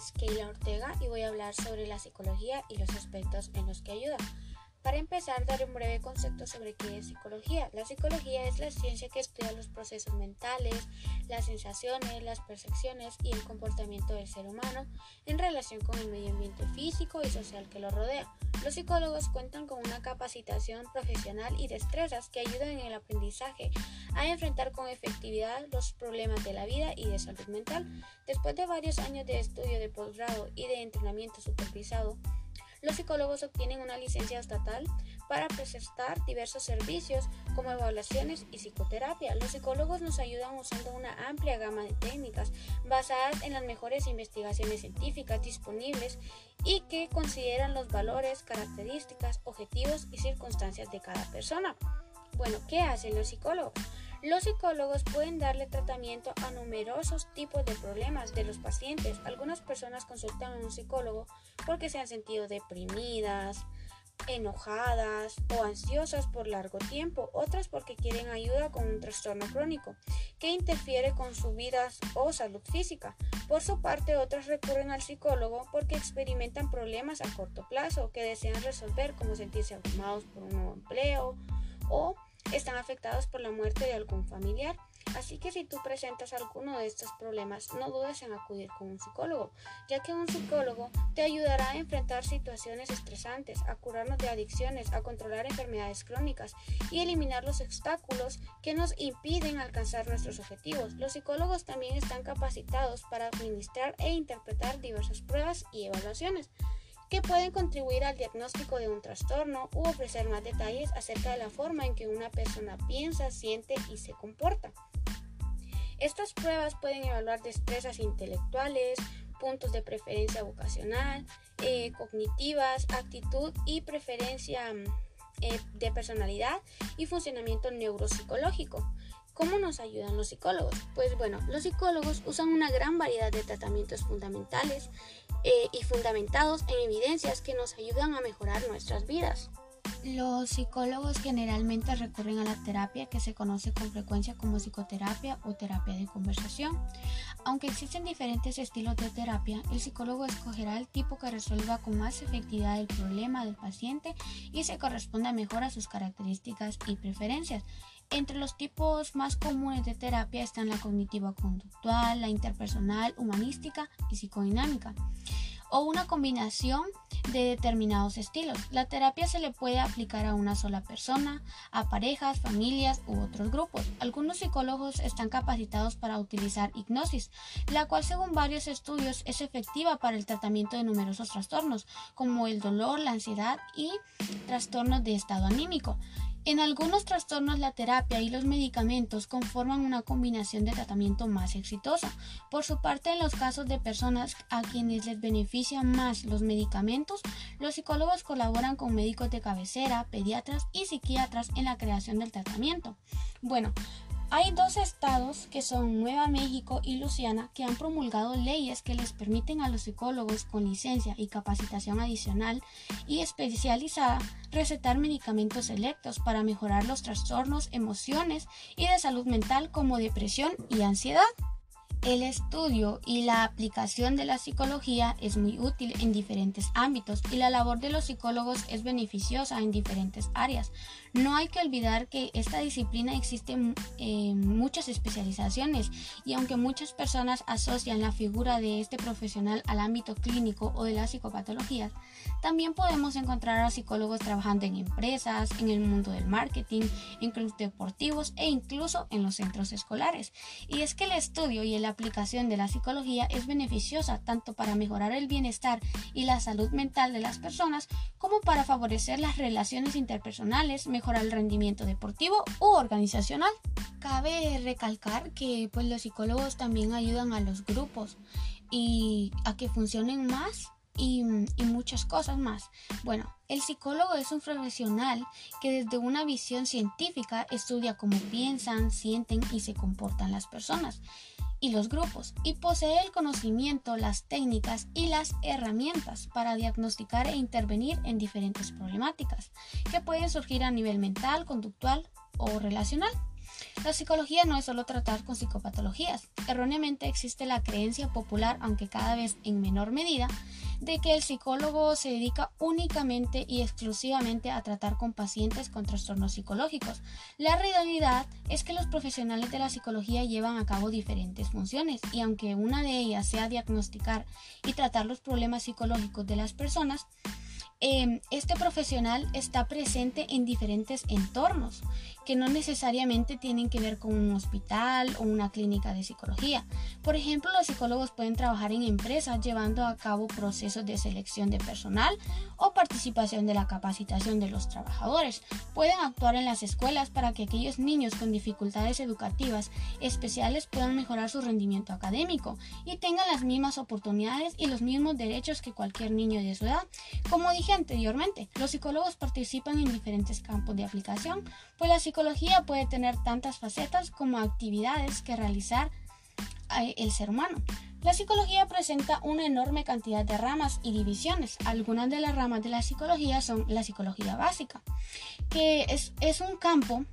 es Keila Ortega y voy a hablar sobre la psicología y los aspectos en los que ayuda. Para empezar, daré un breve concepto sobre qué es psicología. La psicología es la ciencia que estudia los procesos mentales, las sensaciones, las percepciones y el comportamiento del ser humano en relación con el medio ambiente físico y social que lo rodea. Los psicólogos cuentan con una capacitación profesional y destrezas que ayudan en el aprendizaje a enfrentar con efectividad los problemas de la vida y de salud mental. Después de varios años de estudio de posgrado y de entrenamiento supervisado, los psicólogos obtienen una licencia estatal para prestar diversos servicios como evaluaciones y psicoterapia. Los psicólogos nos ayudan usando una amplia gama de técnicas basadas en las mejores investigaciones científicas disponibles y que consideran los valores, características, objetivos y circunstancias de cada persona. Bueno, ¿qué hacen los psicólogos? Los psicólogos pueden darle tratamiento a numerosos tipos de problemas de los pacientes. Algunas personas consultan a un psicólogo porque se han sentido deprimidas, enojadas o ansiosas por largo tiempo, otras porque quieren ayuda con un trastorno crónico que interfiere con su vida o salud física. Por su parte, otras recurren al psicólogo porque experimentan problemas a corto plazo que desean resolver como sentirse abrumados por un nuevo empleo o están afectados por la muerte de algún familiar. Así que si tú presentas alguno de estos problemas, no dudes en acudir con un psicólogo, ya que un psicólogo te ayudará a enfrentar situaciones estresantes, a curarnos de adicciones, a controlar enfermedades crónicas y eliminar los obstáculos que nos impiden alcanzar nuestros objetivos. Los psicólogos también están capacitados para administrar e interpretar diversas pruebas y evaluaciones que pueden contribuir al diagnóstico de un trastorno u ofrecer más detalles acerca de la forma en que una persona piensa, siente y se comporta. Estas pruebas pueden evaluar destrezas intelectuales, puntos de preferencia vocacional, eh, cognitivas, actitud y preferencia mm, eh, de personalidad y funcionamiento neuropsicológico. ¿Cómo nos ayudan los psicólogos? Pues bueno, los psicólogos usan una gran variedad de tratamientos fundamentales eh, y fundamentados en evidencias que nos ayudan a mejorar nuestras vidas. Los psicólogos generalmente recurren a la terapia que se conoce con frecuencia como psicoterapia o terapia de conversación. Aunque existen diferentes estilos de terapia, el psicólogo escogerá el tipo que resuelva con más efectividad el problema del paciente y se corresponda mejor a sus características y preferencias. Entre los tipos más comunes de terapia están la cognitiva conductual, la interpersonal, humanística y psicodinámica, o una combinación de determinados estilos. La terapia se le puede aplicar a una sola persona, a parejas, familias u otros grupos. Algunos psicólogos están capacitados para utilizar hipnosis, la cual según varios estudios es efectiva para el tratamiento de numerosos trastornos, como el dolor, la ansiedad y trastornos de estado anímico. En algunos trastornos la terapia y los medicamentos conforman una combinación de tratamiento más exitosa. Por su parte, en los casos de personas a quienes les benefician más los medicamentos, los psicólogos colaboran con médicos de cabecera, pediatras y psiquiatras en la creación del tratamiento. Bueno, hay dos estados, que son Nueva México y Luciana, que han promulgado leyes que les permiten a los psicólogos con licencia y capacitación adicional y especializada recetar medicamentos selectos para mejorar los trastornos, emociones y de salud mental como depresión y ansiedad. El estudio y la aplicación de la psicología es muy útil en diferentes ámbitos y la labor de los psicólogos es beneficiosa en diferentes áreas. No hay que olvidar que esta disciplina existe eh, muchas especializaciones y aunque muchas personas asocian la figura de este profesional al ámbito clínico o de las psicopatologías, también podemos encontrar a psicólogos trabajando en empresas, en el mundo del marketing, en clubes deportivos e incluso en los centros escolares. Y es que el estudio y la aplicación de la psicología es beneficiosa tanto para mejorar el bienestar y la salud mental de las personas como para favorecer las relaciones interpersonales, mejorar el rendimiento deportivo u organizacional. Cabe recalcar que pues, los psicólogos también ayudan a los grupos y a que funcionen más y, muchas cosas más. Bueno, el psicólogo es un profesional que desde una visión científica estudia cómo piensan, sienten y se comportan las personas y los grupos y posee el conocimiento, las técnicas y las herramientas para diagnosticar e intervenir en diferentes problemáticas que pueden surgir a nivel mental, conductual o relacional. La psicología no es solo tratar con psicopatologías. Erróneamente existe la creencia popular, aunque cada vez en menor medida, de que el psicólogo se dedica únicamente y exclusivamente a tratar con pacientes con trastornos psicológicos. La realidad es que los profesionales de la psicología llevan a cabo diferentes funciones y aunque una de ellas sea diagnosticar y tratar los problemas psicológicos de las personas, Em, este profesional está presente en diferentes entornos que no necesariamente tienen que ver con un hospital o una clínica de psicología. Por ejemplo, los psicólogos pueden trabajar en empresas llevando a cabo procesos de selección de personal o participación de la capacitación de los trabajadores. Pueden actuar en las escuelas para que aquellos niños con dificultades educativas especiales puedan mejorar su rendimiento académico y tengan las mismas oportunidades y los mismos derechos que cualquier niño de su edad. Como dije anteriormente, los psicólogos participan en diferentes campos de aplicación, pues la psicología puede tener tantas facetas como actividades que realizar eh, el ser humano. La psicología presenta una enorme cantidad de ramas y divisiones. Algunas de las ramas de la psicología son la psicología básica, que es, es un campo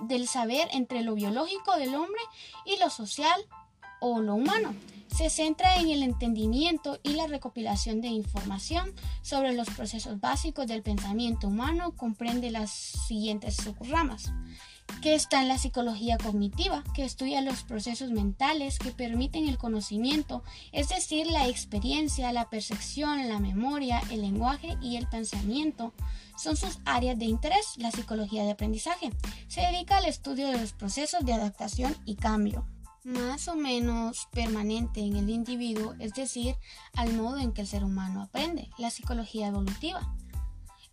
del saber entre lo biológico del hombre y lo social o lo humano se centra en el entendimiento y la recopilación de información sobre los procesos básicos del pensamiento humano, comprende las siguientes subramas que está en la psicología cognitiva, que estudia los procesos mentales que permiten el conocimiento, es decir, la experiencia, la percepción, la memoria, el lenguaje y el pensamiento. Son sus áreas de interés. La psicología de aprendizaje se dedica al estudio de los procesos de adaptación y cambio más o menos permanente en el individuo, es decir, al modo en que el ser humano aprende, la psicología evolutiva.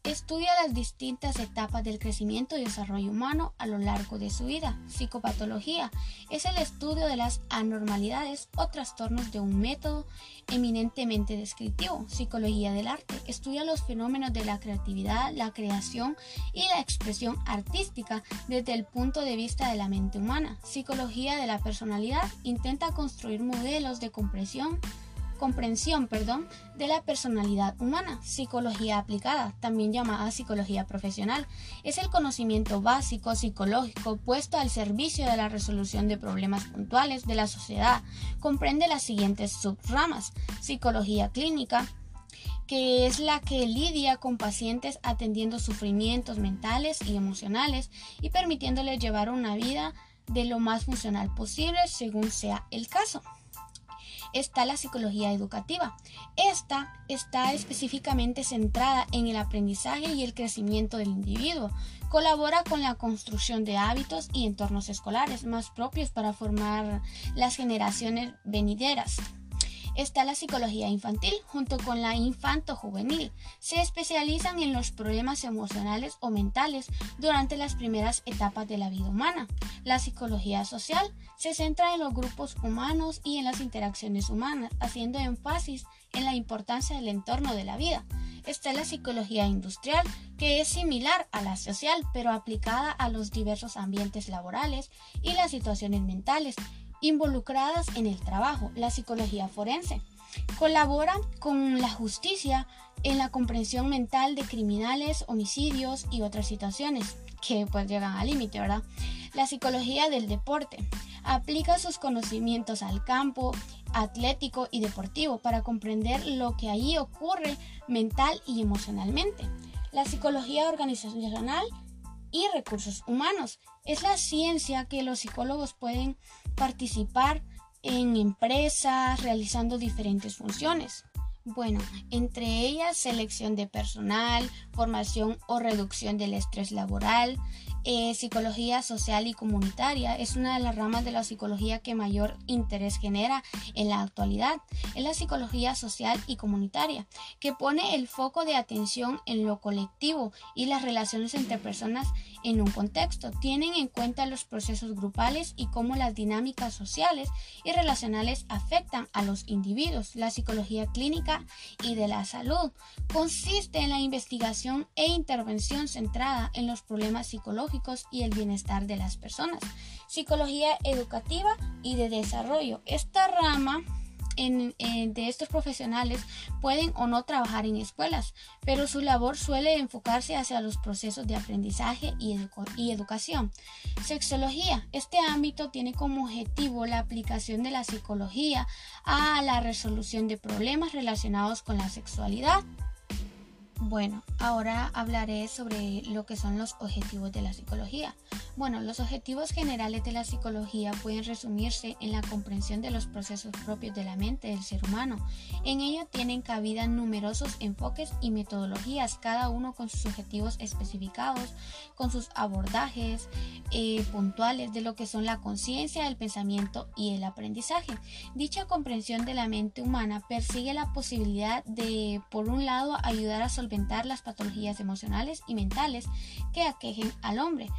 Estudia las distintas etapas del crecimiento y desarrollo humano a lo largo de su vida. Psicopatología es el estudio de las anormalidades o trastornos de un método eminentemente descriptivo. Psicología del arte estudia los fenómenos de la creatividad, la creación y la expresión artística desde el punto de vista de la mente humana. Psicología de la personalidad intenta construir modelos de comprensión comprensión perdón, de la personalidad humana. Psicología aplicada, también llamada psicología profesional, es el conocimiento básico psicológico puesto al servicio de la resolución de problemas puntuales de la sociedad. Comprende las siguientes subramas. Psicología clínica, que es la que lidia con pacientes atendiendo sufrimientos mentales y emocionales y permitiéndoles llevar una vida de lo más funcional posible según sea el caso está la psicología educativa. Esta está específicamente centrada en el aprendizaje y el crecimiento del individuo. Colabora con la construcción de hábitos y entornos escolares más propios para formar las generaciones venideras está la psicología infantil junto con la infanto-juvenil. Se especializan en los problemas emocionales o mentales durante las primeras etapas de la vida humana. La psicología social se centra en los grupos humanos y en las interacciones humanas, haciendo énfasis en la importancia del entorno de la vida. Está la psicología industrial, que es similar a la social, pero aplicada a los diversos ambientes laborales y las situaciones mentales involucradas en el trabajo, la psicología forense. Colabora con la justicia en la comprensión mental de criminales, homicidios y otras situaciones que pues llegan al límite, ¿verdad? La psicología del deporte aplica sus conocimientos al campo atlético y deportivo para comprender lo que allí ocurre mental y emocionalmente. La psicología organizacional y recursos humanos. Es la ciencia que los psicólogos pueden participar en empresas realizando diferentes funciones. Bueno, entre ellas selección de personal, formación o reducción del estrés laboral, eh, psicología social y comunitaria es una de las ramas de la psicología que mayor interés genera en la actualidad. Es la psicología social y comunitaria, que pone el foco de atención en lo colectivo y las relaciones entre personas en un contexto. Tienen en cuenta los procesos grupales y cómo las dinámicas sociales y relacionales afectan a los individuos. La psicología clínica y de la salud consiste en la investigación e intervención centrada en los problemas psicológicos y el bienestar de las personas. Psicología educativa y de desarrollo. Esta rama de estos profesionales pueden o no trabajar en escuelas, pero su labor suele enfocarse hacia los procesos de aprendizaje y, y educación. Sexología. Este ámbito tiene como objetivo la aplicación de la psicología a la resolución de problemas relacionados con la sexualidad. Bueno, ahora hablaré sobre lo que son los objetivos de la psicología. Bueno, los objetivos generales de la psicología pueden resumirse en la comprensión de los procesos propios de la mente del ser humano. En ello tienen cabida numerosos enfoques y metodologías, cada uno con sus objetivos especificados, con sus abordajes eh, puntuales de lo que son la conciencia, el pensamiento y el aprendizaje. Dicha comprensión de la mente humana persigue la posibilidad de, por un lado, ayudar a solventar las patologías emocionales y mentales que aquejen al hombre,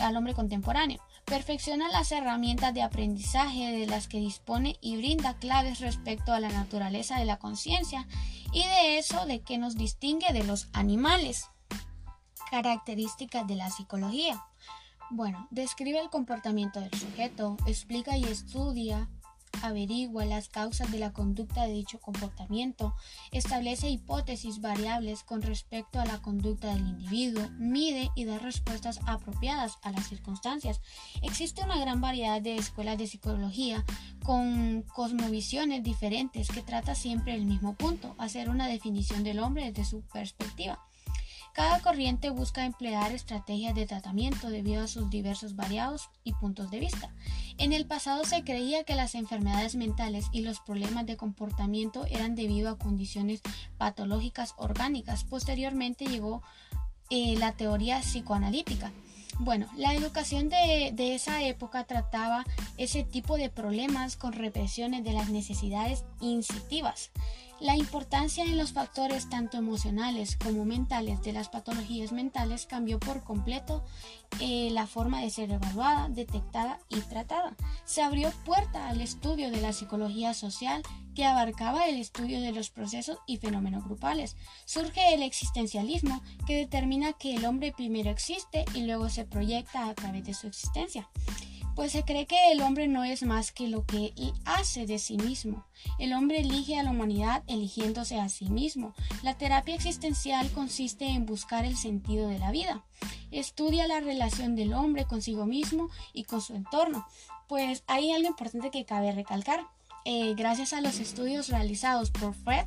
al hombre contemporáneo. Perfecciona las herramientas de aprendizaje de las que dispone y brinda claves respecto a la naturaleza de la conciencia y de eso de que nos distingue de los animales. Características de la psicología. Bueno, describe el comportamiento del sujeto, explica y estudia averigua las causas de la conducta de dicho comportamiento, establece hipótesis variables con respecto a la conducta del individuo, mide y da respuestas apropiadas a las circunstancias. Existe una gran variedad de escuelas de psicología con cosmovisiones diferentes que trata siempre el mismo punto, hacer una definición del hombre desde su perspectiva. Cada corriente busca emplear estrategias de tratamiento debido a sus diversos variados y puntos de vista. En el pasado se creía que las enfermedades mentales y los problemas de comportamiento eran debido a condiciones patológicas orgánicas. Posteriormente llegó eh, la teoría psicoanalítica. Bueno, la educación de, de, esa época trataba ese tipo de problemas con represiones de las necesidades incitivas. La importancia en los factores tanto emocionales como mentales de las patologías mentales cambió por completo eh, la forma de ser evaluada, detectada y tratada. Se abrió puerta al estudio de la psicología social que abarcaba el estudio de los procesos y fenómenos grupales. Surge el existencialismo que determina que el hombre primero existe y luego se proyecta a través de su existencia pues se cree que el hombre no es más que lo que hace de sí mismo. El hombre elige a la humanidad eligiéndose a sí mismo. La terapia existencial consiste en buscar el sentido de la vida. Estudia la relación del hombre consigo mismo y con su entorno. Pues hay algo importante que cabe recalcar. Eh, gracias a los estudios realizados por Fred,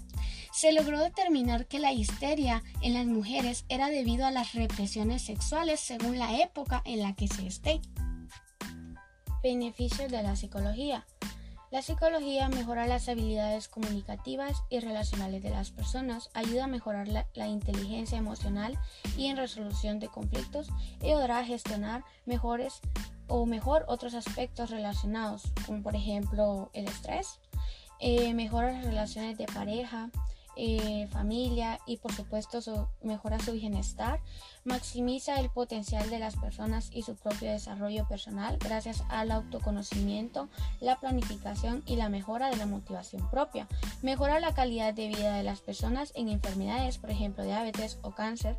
se logró determinar que la histeria en las mujeres era debido a las represiones sexuales según la época en la que se esté. Beneficios de la psicología. La psicología mejora las habilidades comunicativas y relacionales de las personas, ayuda a mejorar la, inteligencia emocional y en resolución de conflictos y ayudará a gestionar mejores o mejor otros aspectos relacionados, como por ejemplo el estrés, eh, mejora las relaciones de pareja, eh, familia y por supuesto mejora su bienestar, maximiza el potencial de las personas y su propio desarrollo personal gracias al autoconocimiento, la planificación y la mejora de la motivación propia, mejora la calidad de vida de las personas en enfermedades, por ejemplo diabetes o cáncer,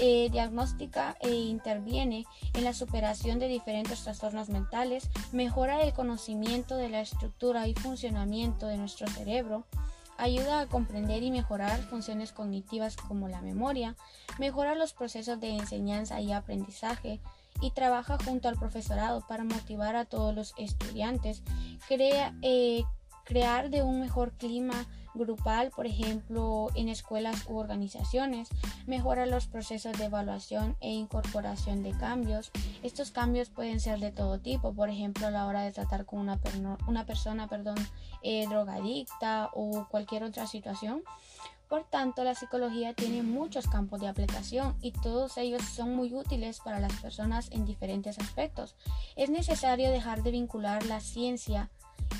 eh, diagnostica e interviene en la superación de diferentes trastornos mentales, mejora el conocimiento de la estructura y funcionamiento de nuestro cerebro, ayuda a comprender y mejorar funciones cognitivas como la memoria, mejora los procesos de enseñanza y aprendizaje y trabaja junto al profesorado para motivar a todos los estudiantes, crea, eh, crear de un mejor clima grupal, por ejemplo, en escuelas u organizaciones, mejora los procesos de evaluación e incorporación de cambios. Estos cambios pueden ser de todo tipo, por ejemplo, a la hora de tratar con una, una persona perdón, eh, drogadicta o cualquier otra situación. Por tanto, la psicología tiene muchos campos de aplicación y todos ellos son muy útiles para las personas en diferentes aspectos. Es necesario dejar de vincular la ciencia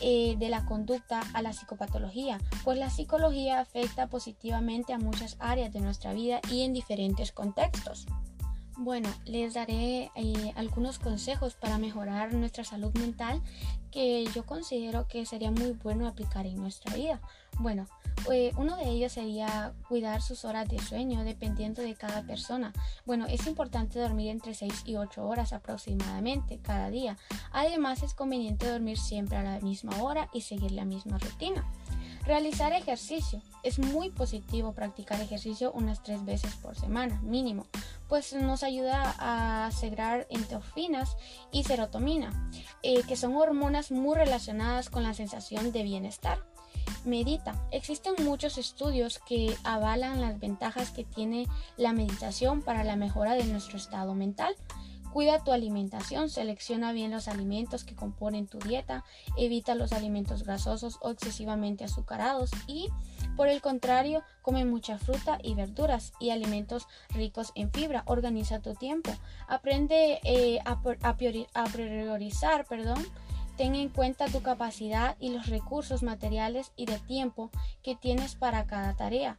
eh, de la conducta a la psicopatología, pues la psicología afecta positivamente a muchas áreas de nuestra vida y en diferentes contextos. Bueno, les daré eh, algunos consejos para mejorar nuestra salud mental que yo considero que sería muy bueno aplicar en nuestra vida. Bueno, eh, uno de ellos sería cuidar sus horas de sueño dependiendo de cada persona. Bueno, es importante dormir entre 6 y 8 horas aproximadamente cada día. Además es conveniente dormir siempre a la misma hora y seguir la misma rutina. Realizar ejercicio. Es muy positivo practicar ejercicio unas tres veces por semana, mínimo, pues nos ayuda a segregar endorfinas y serotonina, eh, que son hormonas muy relacionadas con la sensación de bienestar. Medita. Existen muchos estudios que avalan las ventajas que tiene la meditación para la mejora de nuestro estado mental. Cuida tu alimentación, selecciona bien los alimentos que componen tu dieta, evita los alimentos grasosos o excesivamente azucarados y, por el contrario, come mucha fruta y verduras y alimentos ricos en fibra. Organiza tu tiempo. Aprende eh, a, priorizar, perdón, Ten en cuenta tu capacidad y los recursos materiales y de tiempo que tienes para cada tarea.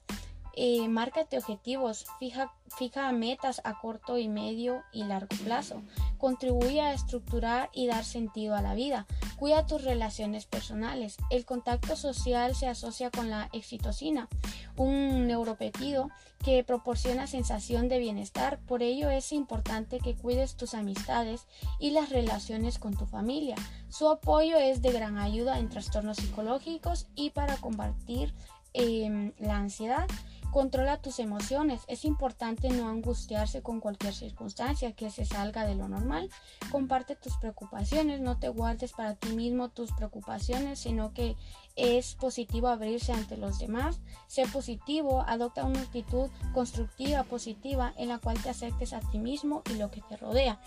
Eh, márcate objetivos, fija, fija metas a corto y medio y largo plazo. Contribuye a estructurar y dar sentido a la vida. Cuida tus relaciones personales. El contacto social se asocia con la excitocina, un neuropetido que proporciona sensación de bienestar. Por ello es importante que cuides tus amistades y las relaciones con tu familia. Su apoyo es de gran ayuda en trastornos psicológicos y para combatir em, la ansiedad. Controla tus emociones. Es importante no angustiarse con cualquier circunstancia que se salga de lo normal. Comparte tus preocupaciones. No te guardes para ti mismo tus preocupaciones, sino que es positivo abrirse ante los demás. Sé positivo. Adopta una actitud constructiva, positiva, en la cual te aceptes a ti mismo y lo que te rodea.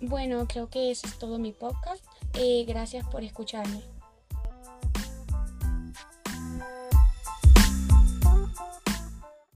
Bueno, creo que eso es todo mi podcast. Eh, gracias por escucharme.